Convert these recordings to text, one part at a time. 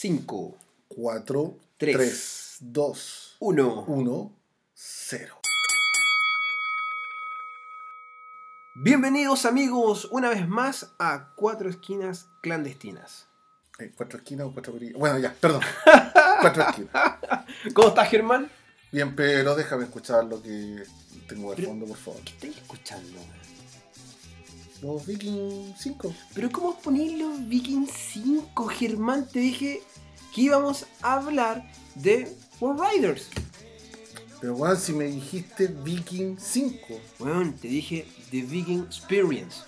5, 4, Tres. 3, 2, 1. 1, 0. Bienvenidos amigos una vez más a Cuatro Esquinas Clandestinas. Eh, ¿Cuatro esquinas o cuatro perillas? Bueno, ya, perdón. cuatro esquinas. ¿Cómo estás Germán? Bien, pero déjame escuchar lo que tengo de fondo, por favor. ¿Qué estáis escuchando? Los Viking 5. Pero ¿cómo poner los Viking 5, Germán? Te dije que íbamos a hablar de World Riders. Pero bueno, si me dijiste Viking 5. Bueno, te dije The Viking Experience.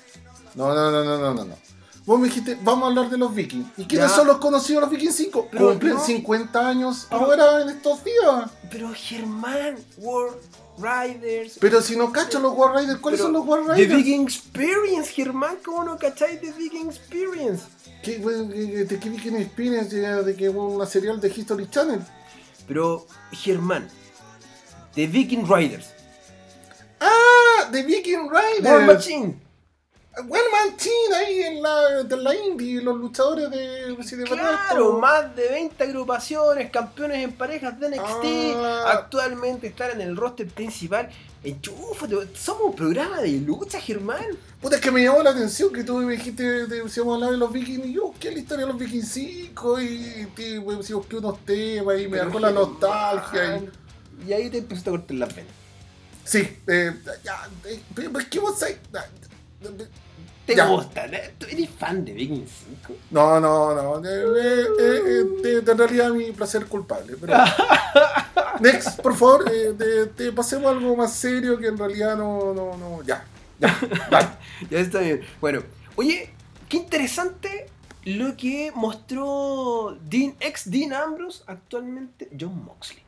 No, no, no, no, no, no. no. Vos me dijiste, vamos a hablar de los Vikings. ¿Y quiénes Ya. son los conocidos los Viking 5? Pero Cumplen no. 50 años Pero- ahora en estos días. Pero Germán, World Riders. Pero si no cacho los War Riders, ¿cuáles son los War The Riders? Viking Experience, Germán, ¿cómo no cacháis The Viking Experience? ¿Qué, ¿De qué Viking Experience? ¿De que una serial de History Channel? Pero, Germán, The Viking Riders, ¡Ah! ¡De Viking War Riders! Machine. Well Machine ahí en la, de la indie, los luchadores de, Claro, más de 20 agrupaciones, campeones en parejas de NXT, Ah. actualmente están en el roster principal. Enchúfate, somos un programa de lucha, Germán. Puta, es que me llamó la atención que tú me dijiste de, si vamos a hablar de los Vikings y yo busqué la historia de los Vikings 5 y, y bueno, si busqué unos temas y me Pero, dejó la nostalgia. Y, Y ahí te empezaste a cortar las venas. sí, eh, ya, eh, pero es que vos sabés- ¿Te Ya. gusta? ¿Tú eres fan de Viking 5? No, no, no. eh, eh, eh, eh, en realidad mi placer culpable. Pero... Next, por favor, eh, te, te pasemos algo más serio que en realidad no, no, no. Ya, ya. Ya está bien. Bueno, oye, qué interesante lo que mostró Dean, ex Dean Ambrose, actualmente John Moxley.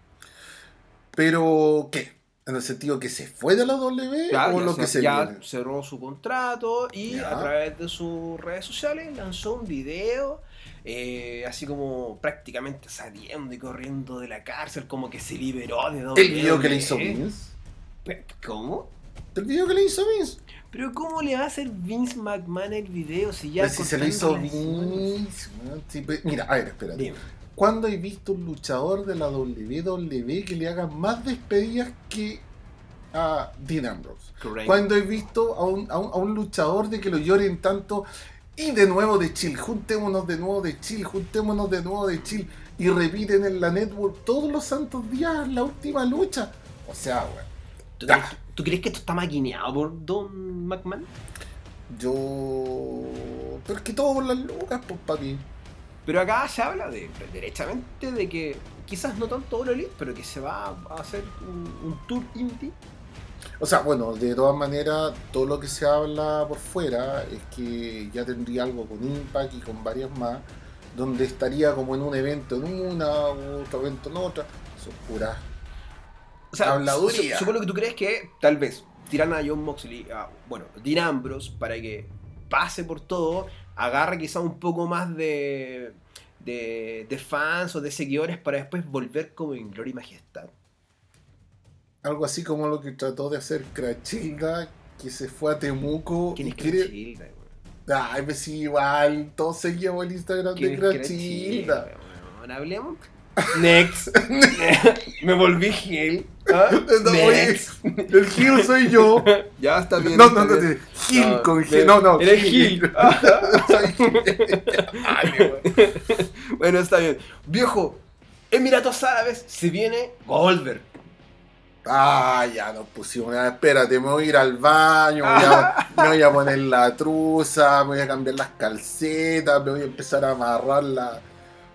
Pero, ¿qué? ¿En el sentido que se fue de la W Ya, o ya lo se- que se ya viene? cerró su contrato y Ya. a través de sus redes sociales lanzó un video. eh, así como prácticamente saliendo y corriendo de la cárcel, como que se liberó de El video que le hizo. Vince. ¿Cómo? El video que le hizo Vince. Pero ¿cómo le va a hacer Vince McMahon el video si ya Pues si se le hizo? Vince. Sí, pues, mira, a ver, espérate. Dime. ¿Cuándo he visto un luchador de la WWE que le haga más despedidas que a Dean Ambrose? Correcto. Cuando he visto a un, a un- a un luchador de que lo lloren tanto y de nuevo de chill, juntémonos de nuevo de chill, juntémonos de nuevo de chill y repiten en la network todos los santos días la última lucha. O sea, weón, ¿Tú crees, tú crees que esto está maquineado por Don McMahon? yo... Pero es que todo por las lucas, pues papi. Pero acá se habla de, derechamente de que quizás no tanto All Elite, pero que se va a hacer un, un tour indie. O sea, bueno, de todas maneras, todo lo que se habla por fuera es que ya tendría algo con Impact y con varias más, donde estaría como en un evento en una, otro evento en otra. Son puras. O sea, supongo que tú crees que tal vez tiran a John Moxley, a, bueno, Dean Ambrose, para que pase por todo, agarre quizá un poco más de, de, de fans o de seguidores para después volver como en gloria y majestad. Algo así como lo que trató de hacer Crachilda, que se fue a Temuco ¿Quién es. Crachilda? Ay, pues sí, igual, todos seguíamos el Instagram ¿Quién de Crachilda. Hablemos. Next. Me volví Gil. ¿Ah? No, oye, Next. el Gil soy yo. Ya está bien. No, no, no, bien. Gil No, con Gil. No, no. Eres Gil. Soy Gil. Ay, weón. Bueno, está bien. Viejo, Emiratos Árabes se viene Goldberg. Ah, ya nos pusimos. espérate, me voy a ir al baño, me voy a, me voy a poner la truza, me voy a cambiar las calcetas, me voy a empezar a amarrar la-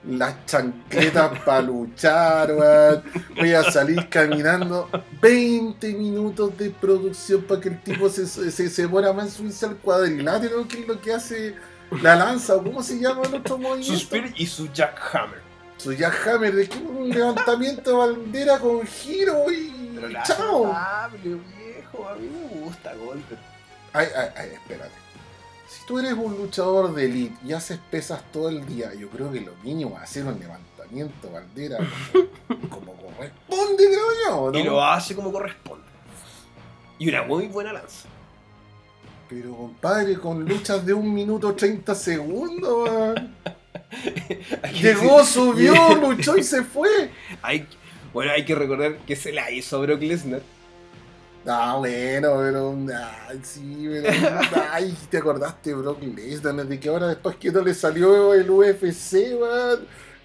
las chancletas para luchar, weón. Voy a salir caminando 20 minutos de producción para que el tipo se, se, se muera más en subirse al cuadrilátero, que es lo que hace la lanza, o cómo se llama el otro movimiento. Su Spirit y su Jackhammer. Su Jackhammer, de que un levantamiento de bandera con giro y Pero la chao. viejo. A mí me gusta Goldberg. Ay, ay, ay, espérate. Si tú eres un luchador de elite y haces pesas todo el día, yo creo que lo mínimo es hacer un levantamiento de bandera como, como corresponde, creo yo, ¿no? Y lo hace como corresponde. Y una muy buena lanza. Pero compadre, con luchas de un minuto 30 segundos, Llegó, subió, luchó y se fue. Hay, bueno, hay que recordar que se la hizo Brock Lesnar. Ah, bueno, pero. Ay, sí, pero. Ay, te acordaste, Brock Lesnar. De que ahora después que no le salió el UFC, man.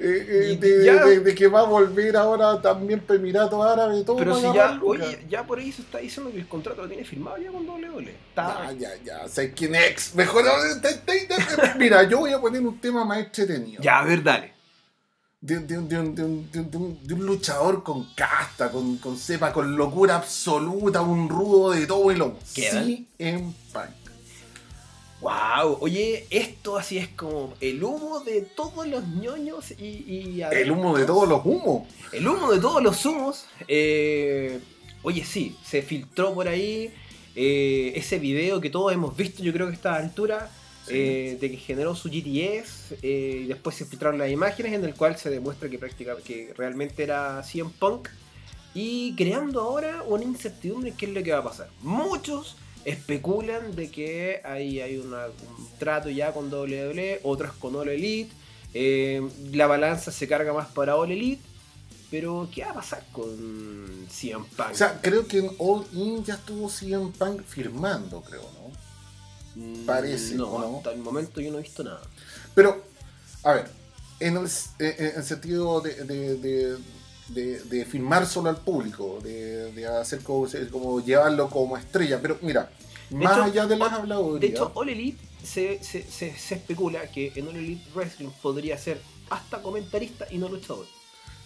Eh, eh, de, ya- de- de que va a volver ahora también para Emiratos Árabes, todo. Pero si ya, oye, ya por ahí se está diciendo que el contrato lo tiene firmado ya con WWE. Está, Ya, ya, ya, sé quién es. Mejor. Mira, yo voy a poner un tema más entretenido. ya, a ver, dale. De, de un- de un- de un- de un- de un- de un luchador con casta, con, con cepa, con locura absoluta, un rudo de todo y. ¿Queda? Sí, en Punk. Wow, oye, esto así es como el humo de todos los ñoños y, y El humo de todos los humos. El humo de todos los humos. eh, oye, sí, se filtró por ahí eh, ese video que todos hemos visto, yo creo que a esta altura, Sí. eh, de que generó su GTS. eh, y después se filtraron las imágenes en el cual se demuestra que, prácticamente, que realmente era CM Punk. Y creando ahora una incertidumbre en qué es lo que va a pasar. Muchos especulan de que hay, hay una- un trato ya con WWE, otros con All Elite. eh, la balanza se carga más para All Elite. Pero, ¿qué va a pasar con CM Punk? O sea, creo que en All In ya estuvo CM Punk firmando, creo, ¿no? Mm, parece, No, ¿o no? hasta el momento yo no he visto nada. Pero, a ver, en el, en- en el sentido de, de, de- de- de firmar solo al público, de, de hacer como, como llevarlo como estrella. Pero mira, más hecho, allá de las De habladurías. hecho, All Elite se, se, se, se especula que en All Elite Wrestling podría ser hasta comentarista y no luchador.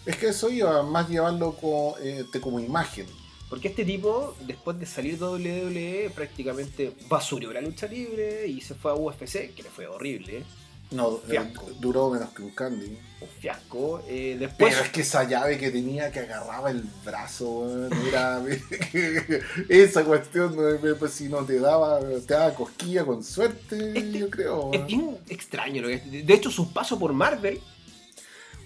Es que eso iba más llevarlo como, eh, como imagen. Porque este tipo, después de salir de WWE, prácticamente basurió la lucha libre y se fue a UFC, que le fue horrible. No, eh, Fiasco. duró menos que un candy. un fiasco. Eh, después, Pero es que esa llave que tenía que agarraba el brazo, era. esa cuestión, pues, si no te daba, te daba cosquilla con suerte, Este- yo creo. es bien extraño. Lo que, de hecho, su paso por Marvel.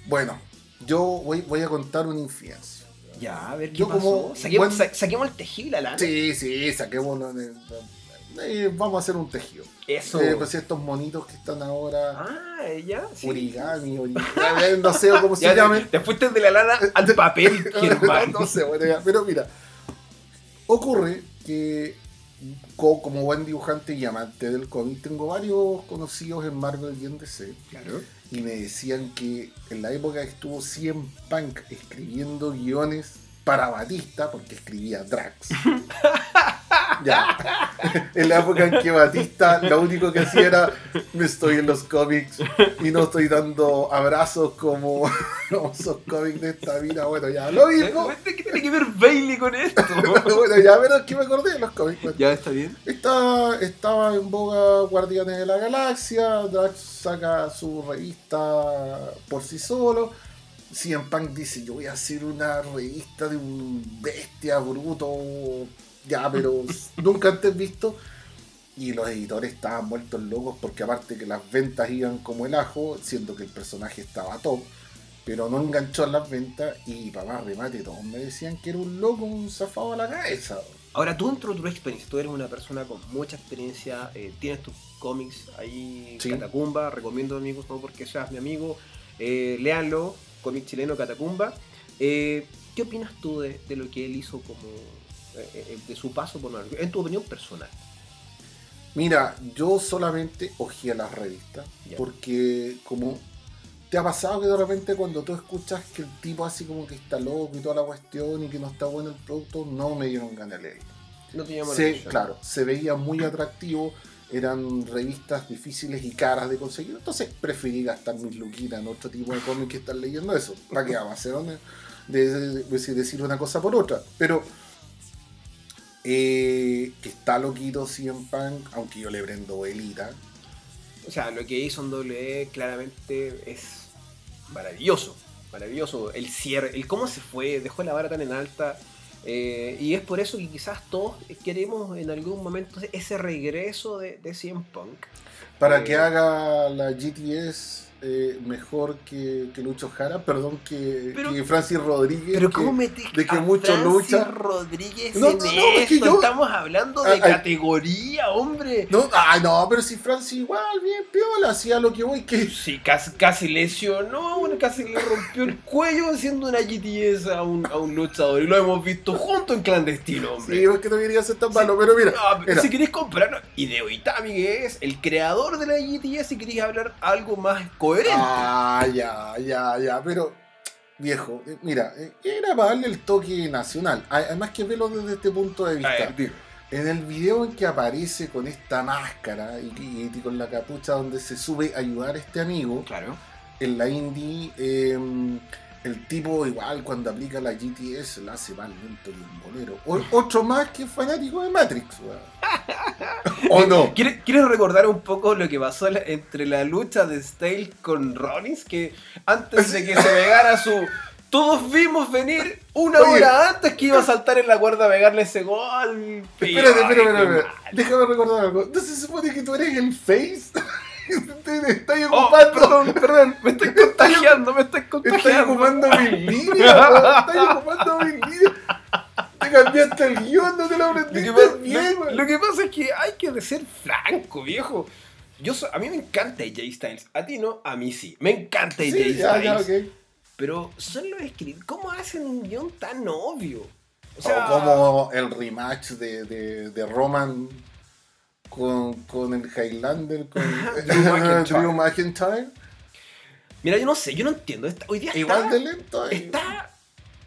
Bueno, yo voy, voy a contar una infidencia. Ya, a ver qué Yo pasó. como saquemos, buen- sa- saquemos el tejido y la lana. Sí, sí, eh, vamos a hacer un tejido. Eso. Eh, pues estos monitos que están ahora. ah, ya. sí. Origami, origami, no sé cómo se llaman. te, te fuiste de la lana al papel, no, no sé, bueno, ya, pero mira, ocurre que como buen dibujante y amante del cómic, tengo varios conocidos en Marvel y en DC, Claro. y me decían que en la época que estuvo CM Punk escribiendo guiones para Batista, porque escribía Drax. ya. En la época en que Batista lo único que hacía era me estoy en los cómics y no estoy dando abrazos como, esos cómics de esta vida. Bueno, ya lo mismo. ¿Qué tiene que ver Bailey con esto? bueno, ya verás que me acordé de los cómics. Bueno, ya está bien. Está, estaba en boga Guardianes de la Galaxia, Drax saca su revista por sí solo. CM Punk dice, yo voy a hacer una revista de un bestia bruto, ya, pero nunca antes visto. Y los editores estaban muertos locos porque aparte que las ventas iban como el ajo, siendo que el personaje estaba top, pero no enganchó en las ventas y papá remate, todos me decían que era un loco, un zafado a la cabeza. Ahora, tú dentro de tu experiencia, tú eres una persona con mucha experiencia, eh, tienes tus cómics ahí, Sí. Catacumba, recomiendo amigos, no porque seas mi amigo, eh, léanlo, cómic chileno Catacumba. Eh, ¿Qué opinas tú de, de lo que él hizo como, de su paso por Marvel? En tu opinión personal. Mira, yo solamente ojeé las revistas Ya. porque como te ha pasado que de repente cuando tú escuchas que el tipo así como que está loco y toda la cuestión y que no está bueno el producto, no me dieron ganas de leer. No te Se, claro, se veía muy atractivo, eran revistas difíciles y caras de conseguir, entonces preferí gastar mis luquitas en otro tipo de cómic que estar leyendo eso. ¿Para qué vamos a hacer de, de- de- decir una cosa por otra? Pero eh, que está loquito CM Punk, aunque yo le prendo velita. O sea, lo que hizo en WWE claramente es maravilloso. Maravilloso. El cierre, el cómo se fue, dejó la vara tan en alta. eh, y es por eso que quizás todos queremos en algún momento ese regreso de, de CM Punk. Para Eh, que haga la GTS eh, mejor que, que Lucho Jara, perdón, que, Pero- que Francis Rodríguez. Pero que- ¿cómo metes de que a mucho Francis lucha? Rodríguez No, en no, no, es yo- Estamos hablando de Ay, ay. categoría, hombre. No, ay, no, pero si Francis igual, bien piola, hacía lo que voy, que Sí, casi, casi lesionó weón casi le rompió el cuello haciendo una GTS a un, a un luchador. Y lo hemos visto junto en clandestino, hombre. Sí, es que no quería ser tan malo, pero mira. Ah, mira. Si queréis comprar Hideo Itami, que es el creador de la GTS, si queréis hablar algo más coherente. Ah, ya, ya, ya, pero viejo, eh, mira, eh, era para darle el toque nacional. Además que verlo desde este punto de vista. ver. En el video en que aparece con esta máscara y, y- y con la capucha donde se sube a ayudar a este amigo, Claro. en la indie, eh, el tipo igual cuando aplica la GTS la hace más lento que un bolero. O- otro más que fanático de Matrix, weón. ¿O no? ¿Quieres, quieres recordar un poco lo que pasó entre la lucha de Stale con Rollins? Que antes de que se pegara su. Todos vimos venir una Oye. hora antes que iba a saltar en la cuerda a pegarle ese gol. Espérate, espérate, espérate. Déjame recordar algo. ¿No se supone que tú eres el face? Te estás Oh, ocupando. perdón, perdón, me estoy contagiando, me estoy. Ocupando mis líneas. Estás ocupando mis líneas. Te cambiaste el guion, no te lo Lo que, aprendiste pasa, bien, lo- que pasa es que hay que ser franco, viejo. Yo so- a mí me encanta AJ Styles. A ti no, a mí sí. Me encanta Sí, ya, Styles. ya. Pero son los escritos. ¿Cómo hacen un guion tan obvio? O sea, o como el rematch de, de, de Roman con, con el Highlander, con Drew McIntyre. Mira, yo no sé, yo no entiendo. Esta- hoy día Igual está, de lento. ahí. está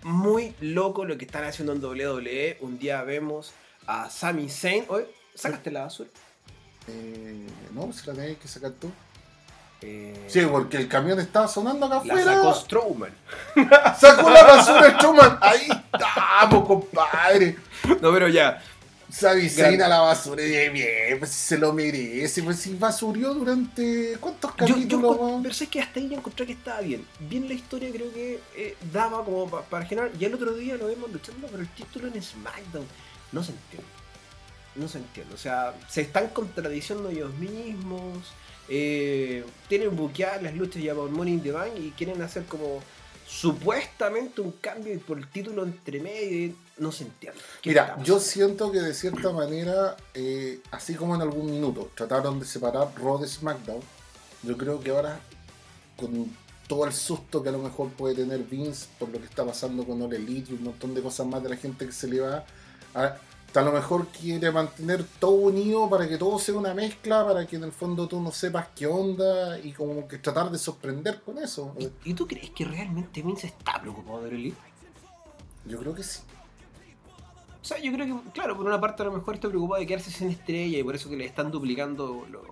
muy loco lo que están haciendo en WWE. Un día vemos a Sami Zayn. Oye, ¿sacaste la basura? Eh, no, se la tenés que sacar tú. Eh, Sí, porque el camión estaba sonando acá la afuera. sacó Strowman. Sacó la basura el Truman. Ahí estamos, compadre. No, pero ya. Sabi Zayn Grande. a la basura. Y dije, bien, pues si se lo merece. Pues si basurió durante. ¿Cuántos Yo, yo capítulos, encont- weón? pero sé que hasta ahí yo encontré que estaba bien. Bien la historia creo que eh, daba como pa- para generar. Y el otro día lo vemos luchando por el título en SmackDown. No se entiende. No se entiende. O sea, se están contradiciendo ellos mismos. eh, tienen buqueadas las luchas ya por Money in the Bank y quieren hacer como supuestamente un cambio por el título entre medio. y No se entiende. ¿Qué Mira, yo siento que de cierta manera, eh, así como en algún minuto trataron de separar Raw de SmackDown, yo creo que ahora, con todo el susto que a lo mejor puede tener Vince por lo que está pasando con All Elite y un montón de cosas más de la gente que se le va, a, a lo mejor quiere mantener todo unido para que todo sea una mezcla, para que en el fondo tú no sepas qué onda y como que tratar de sorprender con eso. ¿Y, y tú crees que realmente Vince está preocupado de Elite? Yo creo que sí. O sea, yo creo que, claro, por una parte a lo mejor está preocupado de quedarse sin estrella y por eso que le están duplicando los.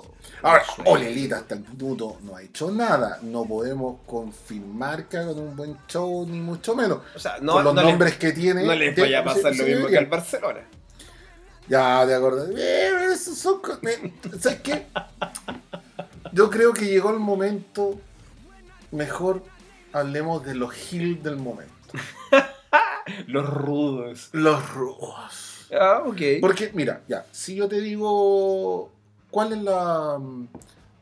Ahora, los sueldos. Ole Elite hasta el minuto no ha hecho nada. No podemos confirmar que hagan un buen show, ni mucho menos. O sea, no, Por los no les- nombres que tiene. no les vaya a pasar lo mismo que al Barcelona. Ya, de acuerdo. Eh, esos son eh, ¿Sabes qué? Yo creo que llegó el momento. Mejor hablemos de los Hill del momento. Los rudos. Los rudos. Ah, ok. Porque, mira, ya, si yo te digo, ¿cuál es la mm,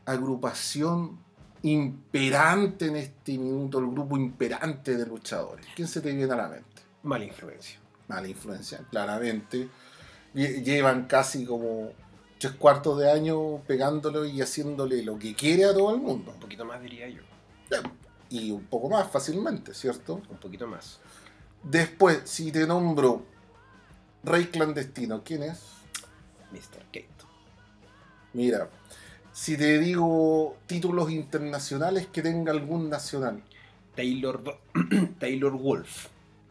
agrupación imperante en este minuto, el grupo imperante de luchadores? ¿Quién se te viene a la mente? Mala influencia. Mala influencia, claramente. Lle- Llevan casi como tres cuartos de año pegándolo y haciéndole lo que quiere a todo el mundo. Un poquito más diría yo. Y un poco más fácilmente, ¿cierto? Un poquito más. Después, si te nombro Rey Clandestino, ¿quién es? Mr. Keito. Mira, si te digo títulos internacionales que tenga algún nacional, Taylor, Bo- Taylor Wolf.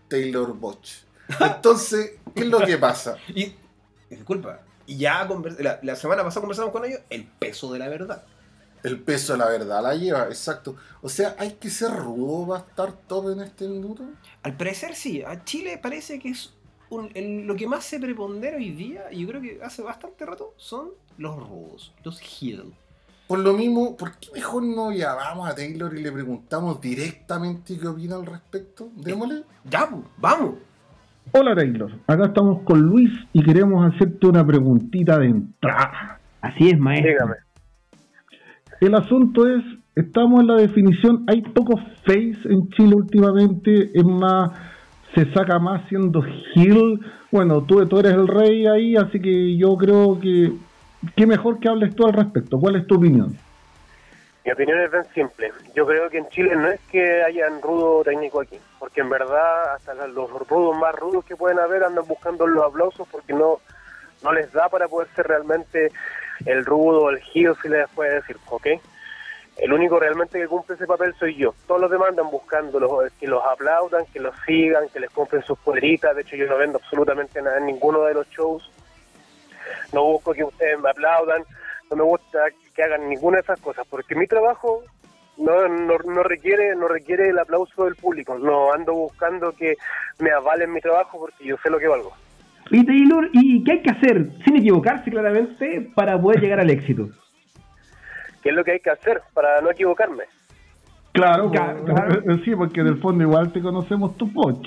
Taylor Botch. Entonces, ¿qué es lo que pasa? Y disculpa, y ya convers- la, la semana pasada conversamos con ellos el peso de la verdad. El peso de la verdad la lleva, exacto. O sea, hay que ser rudo para estar top en este minuto. Al parecer sí, a Chile parece que es un- el- lo que más se prepondera hoy día, y yo creo que hace bastante rato, son los rudos, los heel. Por lo mismo, ¿por qué mejor no llamamos a Taylor y le preguntamos directamente qué opina al respecto? Démosle. Ya, pu, vamos. Hola Taylor, acá estamos con Luis y queremos hacerte una preguntita de entrada. Así es, maestro. Dígame. El asunto es, estamos en la definición, hay pocos face en Chile últimamente, es más, se saca más siendo heel. Bueno, tú, tú eres el rey ahí, así que yo creo que, qué mejor que hables tú al respecto. ¿Cuál es tu opinión? Mi opinión es bien simple. Yo creo que en Chile no es que hayan rudo técnico aquí, porque en verdad hasta los rudos más rudos que pueden haber andan buscando los aplausos porque no, no les da para poder ser realmente el rudo, el giro, si les puede decir, ¿ok? El único realmente que cumple ese papel soy yo. Todos los demás andan buscando los, que los aplaudan, que los sigan, que les compren sus poleritas. De hecho, yo no vendo absolutamente nada en ninguno de los shows. No busco que ustedes me aplaudan. No me gusta que hagan ninguna de esas cosas, porque mi trabajo no, no, no, requiere no requiere el aplauso del público. No ando buscando que me avalen mi trabajo porque yo sé lo que valgo. Y Taylor, ¿y qué hay que hacer, sin equivocarse claramente, para poder llegar al éxito? ¿Qué es lo que hay que hacer para no equivocarme? Claro, sí, porque en el fondo igual te conocemos tu Poch.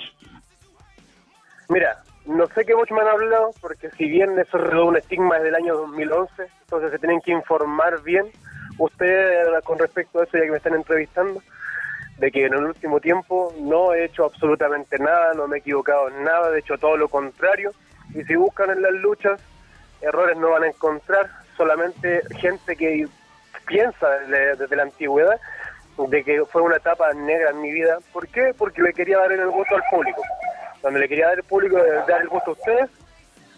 Mira, no sé qué Boch me han hablado, porque si bien eso es un estigma desde el año 2011, entonces se tienen que informar bien ustedes con respecto a eso, ya que me están entrevistando, de que en el último tiempo no he hecho absolutamente nada, no me he equivocado en nada, de hecho todo lo contrario, y si buscan en las luchas, errores no van a encontrar, solamente gente que piensa desde, la antigüedad de que fue una etapa negra en mi vida. ¿Por qué? Porque le quería dar el gusto al público. Donde le quería dar el público, dar el gusto a ustedes,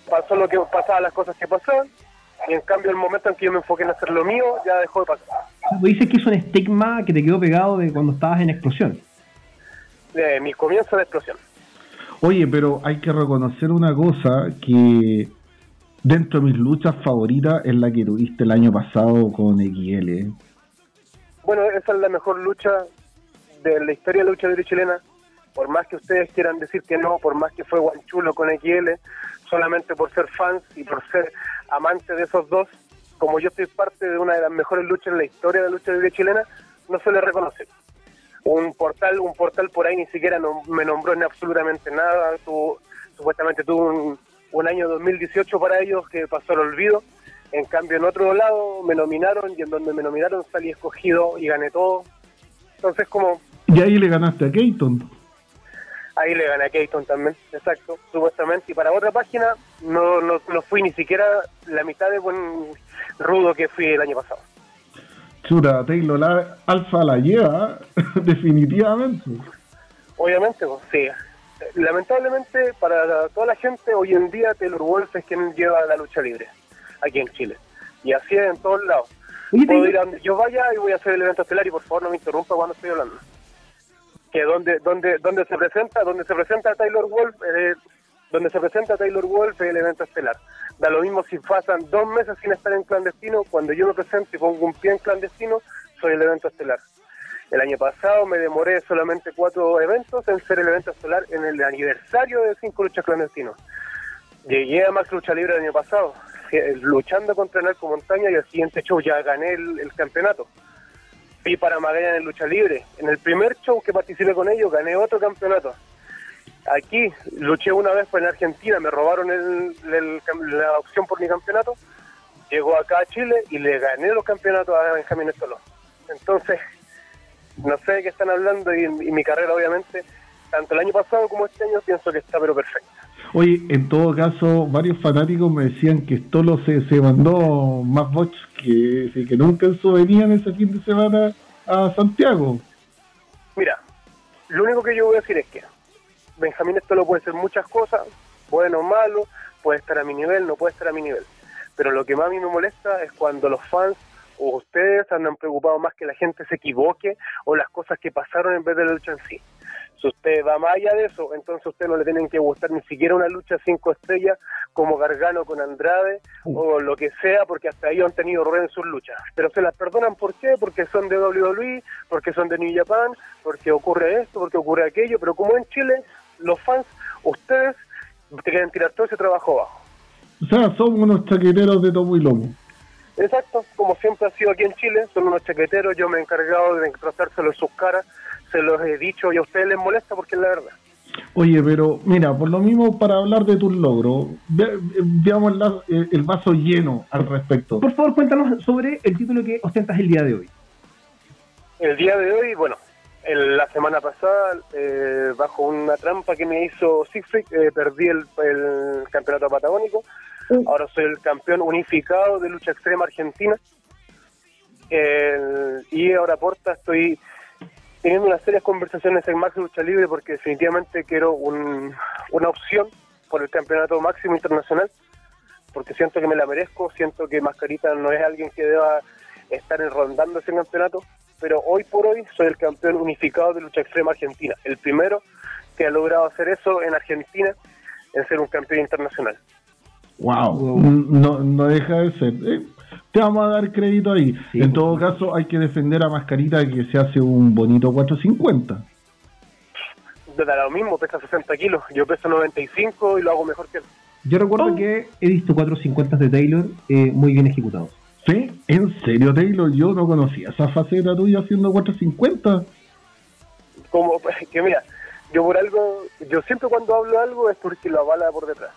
pasó lo que pasaba, las cosas que pasaban, y en cambio el momento en que yo me enfoqué en hacer lo mío, ya dejó de pasar. Dices que es un estigma que te quedó pegado de cuando estabas en explosión. De mi comienzo de explosión. Oye, pero hay que reconocer una cosa que dentro de mis luchas favoritas es la que tuviste el año pasado con XL. ¿eh? Bueno, esa es la mejor lucha de la historia de la lucha libre chilena. Por más que ustedes quieran decir que no, por más que fue guanchulo con XL, solamente por ser fans y por ser amante de esos dos, como yo soy parte de una de las mejores luchas en la historia de la lucha libre chilena, no se le reconoce. Un portal, un portal por ahí ni siquiera me nombró en absolutamente nada. supuestamente tuvo un, un año 2018 para ellos que pasó al olvido. En cambio, en otro lado me nominaron y en donde me nominaron salí escogido y gané todo. Entonces, como... Y ahí le ganaste a Keaton. Ahí le gané a Keaton también, exacto, supuestamente. Y para otra página no, no, no fui ni siquiera la mitad de buen rudo que fui el año pasado. Chura, Taylor la Alfa la lleva, definitivamente. Obviamente, pues, sí lamentablemente para toda la gente hoy en día Taylor Wolf es quien lleva la lucha libre aquí en Chile y así es en todos lados puedo ir a donde yo vaya y voy a hacer el evento estelar y por favor no me interrumpa cuando estoy hablando que donde donde donde se presenta donde se presenta Taylor Wolf eh, donde se presenta Taylor Wolf el evento estelar da lo mismo si pasan dos meses sin estar en clandestino cuando yo me presento y pongo un pie en clandestino soy el evento estelar el año pasado me demoré solamente cuatro eventos en ser el evento estelar en el aniversario de cinco luchas clandestinos. Llegué a Max Lucha Libre el año pasado, eh, luchando contra Narco Montaña y el siguiente show ya gané el, campeonato. Fui para Magallanes en Lucha Libre. En el primer show que participé con ellos gané otro campeonato. Aquí luché una vez en Argentina, me robaron la opción por mi campeonato. Llegó acá a Chile y le gané los campeonatos a Benjamín Estoló. Entonces, no sé de qué están hablando y, mi carrera obviamente, tanto el año pasado como este año, pienso que está pero perfecta. Oye, en todo caso, varios fanáticos me decían que Stolo se, se mandó más bots que, que nunca en venían ese fin de semana a Santiago. Mira, lo único que yo voy a decir es que Benjamín Stolo puede ser muchas cosas, bueno o malo, puede estar a mi nivel, no puede estar a mi nivel. Pero lo que más a mí me molesta es cuando los fans o ustedes andan preocupados más que la gente se equivoque o las cosas que pasaron en vez de la lucha en sí. Si usted va más allá de eso, entonces a usted no le tienen que gustar ni siquiera una lucha cinco estrellas como Gargano con Andrade o lo que sea, porque hasta ahí han tenido errores en sus luchas. Pero se las perdonan, ¿por qué? Porque son de WWE, porque son de New Japan, porque ocurre esto, porque ocurre aquello, pero como en Chile, los fans, ustedes quieren tirar todo ese trabajo abajo. O sea, son unos chaqueteros de tomo y lomo. Exacto, como siempre ha sido aquí en Chile, son unos chaqueteros, yo me he encargado de tratárselo en sus caras, se los he dicho y a ustedes les molesta porque es la verdad. Oye, pero mira, por lo mismo, para hablar de tus logros, veamos el vaso lleno al respecto. Por favor, cuéntanos sobre el título que ostentas el día de hoy. El día de hoy, bueno, la semana pasada, eh, bajo una trampa que me hizo Siegfried, eh, perdí el, el campeonato patagónico Ahora soy el campeón unificado de lucha extrema argentina. El- y ahora Porta estoy teniendo unas serias conversaciones en Max Lucha Libre porque definitivamente quiero un- una opción por el campeonato máximo internacional porque siento que me la merezco, siento que Mascarita no es alguien que deba estar rondando ese campeonato, pero hoy por hoy soy el campeón unificado de lucha extrema argentina, el primero que ha logrado hacer eso en Argentina, en ser un campeón internacional. Wow, no, no deja de ser. Eh, te vamos a dar crédito ahí. Sí, en por todo caso, hay que defender a Mascarita que se hace un bonito 450. De lo mismo, pesa 60 kilos, yo peso 95 y lo hago mejor que él. Yo recuerdo Oh. que he visto 450 de Taylor eh, muy bien ejecutados. ¿Sí? ¿En serio, Taylor? Yo no conocía esa faceta tuya haciendo 450. como que mira, yo por algo, yo siempre cuando hablo algo es porque lo avala por detrás.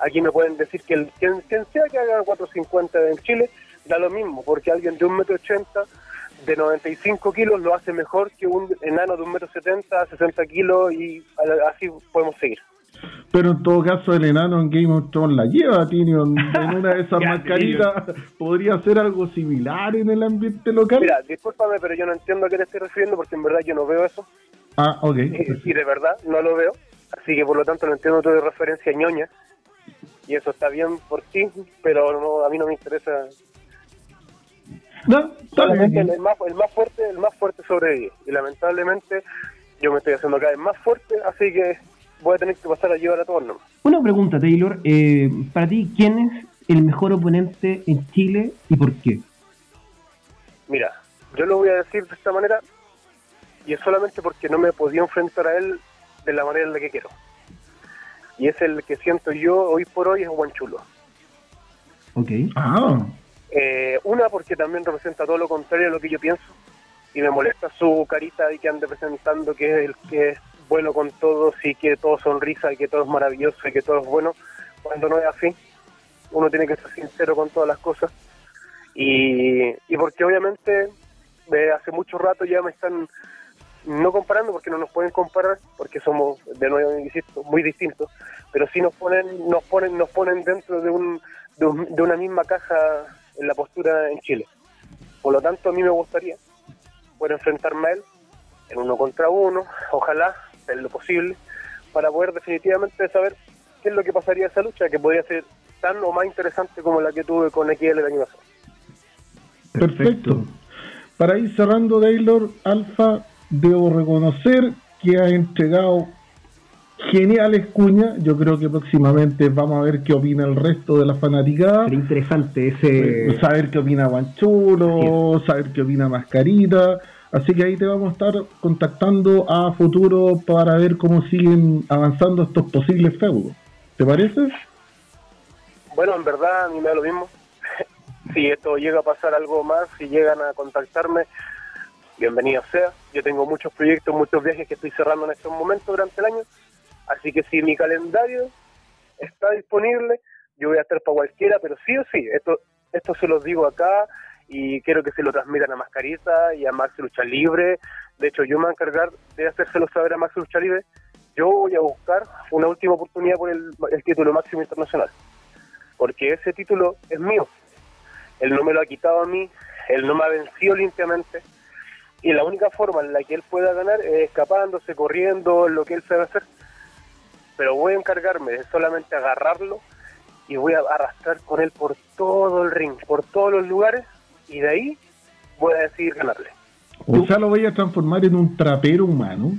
Aquí me pueden decir que el, quien, quien sea que haga 450 en Chile, da lo mismo, porque alguien de 1,80m, de 95 kilos, lo hace mejor que un enano de 1,70m, 60 kilos, y a- así podemos seguir. Pero en todo caso, el enano en Game of Thrones la lleva, Tyrion. En una de esas mascaritas podría ser algo similar en el ambiente local. Mira, discúlpame, pero yo no entiendo a qué te estoy refiriendo, porque en verdad yo no veo eso, Ah, ok. y de verdad no lo veo, así que por lo tanto no entiendo tu referencia ñoña, y eso está bien por ti, pero no, a mí no me interesa No, solamente el más, el más fuerte, el más fuerte sobrevive. Y lamentablemente yo me estoy haciendo cada vez más fuerte, así que voy a tener que pasar a llevar a todos nomás. Una pregunta, Taylor. eh, para ti, ¿quién es el mejor oponente en Chile y por qué? Mira, yo lo voy a decir de esta manera, y es solamente porque no me he podido enfrentar a él de la manera en la que quiero. Y es el que siento yo hoy por hoy es Guanchulo. Ok. Ah, Eh, una, porque también representa todo lo contrario a lo que yo pienso. Y me molesta su carita y que ande presentando que es el que es bueno con todos y que todo sonrisa y que todo es maravilloso y que todo es bueno, cuando no es así. Uno tiene que ser sincero con todas las cosas. Y, y porque obviamente de hace mucho rato ya me están no comparando porque no nos pueden comparar porque somos de nuevo insisto muy distintos pero sí nos ponen nos ponen nos ponen dentro de un de, un- de una misma caja en la postura en Chile por lo tanto a mí me gustaría poder enfrentarme a él en uno contra uno ojalá en lo posible para poder definitivamente saber qué es lo que pasaría esa lucha que podría ser tan o más interesante como la que tuve con XL el año pasado perfecto. Para ir cerrando, Taylor, Alfa, debo reconocer que ha entregado geniales cuñas. Yo creo que próximamente vamos a ver qué opina el resto de la fanaticada. Sería interesante ese. Eh, saber qué opina Guanchulo, saber qué opina Mascarita. Así que ahí te vamos a estar contactando a futuro para ver cómo siguen avanzando estos posibles feudos. ¿Te parece? Bueno, en verdad a mí me da lo mismo. si esto llega a pasar algo más, si llegan a contactarme, bienvenido sea. Yo tengo muchos proyectos, muchos viajes que estoy cerrando en estos momentos durante el año. Así que si mi calendario está disponible, yo voy a estar para cualquiera, pero sí o sí, esto, esto se los digo acá y quiero que se lo transmitan a Mascarita y a Max Lucha Libre. De hecho, yo me voy a encargar de hacérselo saber a Max Lucha Libre. Yo voy a buscar una última oportunidad por el, el título máximo internacional porque ese título es mío. Él no me lo ha quitado a mí, él no me ha vencido limpiamente. Y la única forma en la que él pueda ganar es escapándose, corriendo, lo que él sabe hacer. Pero voy a encargarme de solamente agarrarlo y voy a arrastrar con él por todo el ring, por todos los lugares, y de ahí voy a decidir ganarle. O sea, lo voy a transformar en un trapero humano.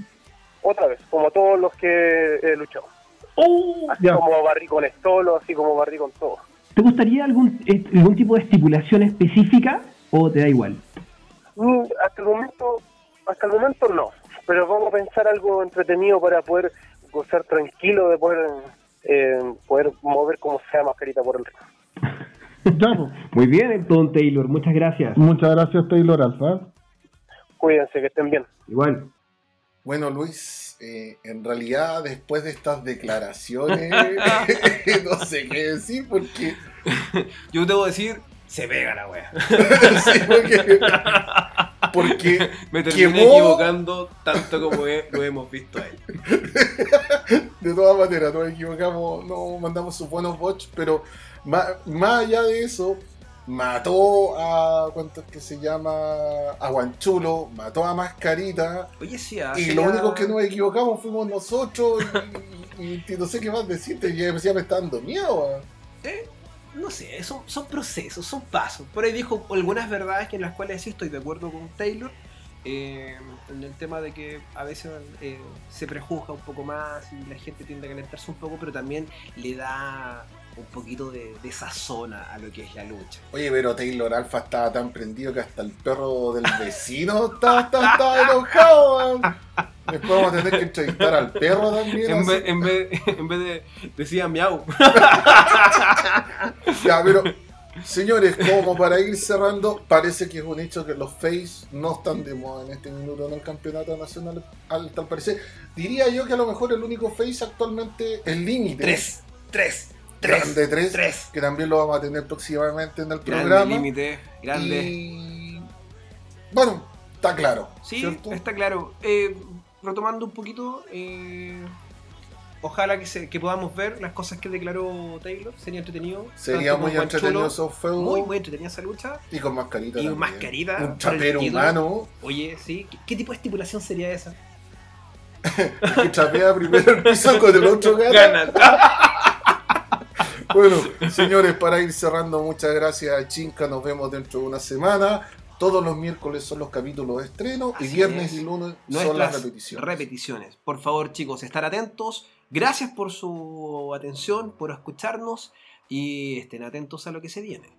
Otra vez, como todos los que he luchado. ¡Oh! Así Ya. como barrí con Estolo, así como barrí con todo. ¿Te gustaría algún, eh, algún tipo de estipulación específica o te da igual? Mm, Hasta el momento, hasta el momento no, pero vamos a pensar algo entretenido para poder gozar tranquilo de poder eh, poder mover como sea mascarita por el río. Pues. Muy bien, entonces, Taylor. Muchas gracias. Muchas gracias, Taylor Alfa. Cuídense, que estén bien. Igual. Bueno, Luis, eh, en realidad después de estas declaraciones, no sé qué decir porque, Yo debo decir, se pega la wea. sí, porque, porque Me terminé Quemó. equivocando tanto como he- lo hemos visto a él. de todas maneras nos equivocamos, no mandamos sus buenos bots, pero más, más allá de eso, mató a. ¿Cuánto es que se llama? A Guanchulo, mató a Mascarita. Oye, sí, ah, Y lo único que nos equivocamos fuimos nosotros. Y, y- y no sé qué más decirte. Ya me está dando miedo. Eh, no sé, son, son procesos, son pasos. Por ahí dijo algunas verdades que en las cuales sí estoy de acuerdo con Taylor. eh, en el tema de que a veces eh, se prejuzga un poco más y la gente tiende a calentarse un poco, pero también le da un poquito de, de sazón a lo que es la lucha. Oye, pero Taylor Alpha estaba tan prendido que hasta el perro del vecino estaba, estaba- estaba enojado. weón. Después vamos a tener que entrevistar al perro también. En vez, en vez, en vez de decía miau. Ya, pero, señores, como para ir cerrando, parece que es un hecho que los Face no están de moda en este minuto en el campeonato nacional, al tal parecer. Diría yo que a lo mejor el único Face actualmente es Límite. Tres, tres, tres. Grande 3, tres. que también lo vamos a tener próximamente en el Grande programa. límite, grande. Y bueno, está claro. Sí, ¿cierto? está claro. Eh, retomando un poquito, eh, ojalá que, se, que podamos ver las cosas que declaró Taylor. Sería entretenido. Sería muy entretenido esos feudos. Muy, muy entretenida esa lucha. Y con mascarita. Y también. mascarita, Un título. humano Oye, sí. ¿Qué, qué tipo de estipulación sería esa? que chapea primero el piso con el otro. Ganas. Bueno, señores, para ir cerrando, muchas gracias a Chinca. Nos vemos dentro de una semana. Todos los miércoles son los capítulos de estreno y viernes es. y lunes son las repeticiones. repeticiones. Por favor, chicos, estar atentos. Gracias por su atención, por escucharnos y estén atentos a lo que se viene.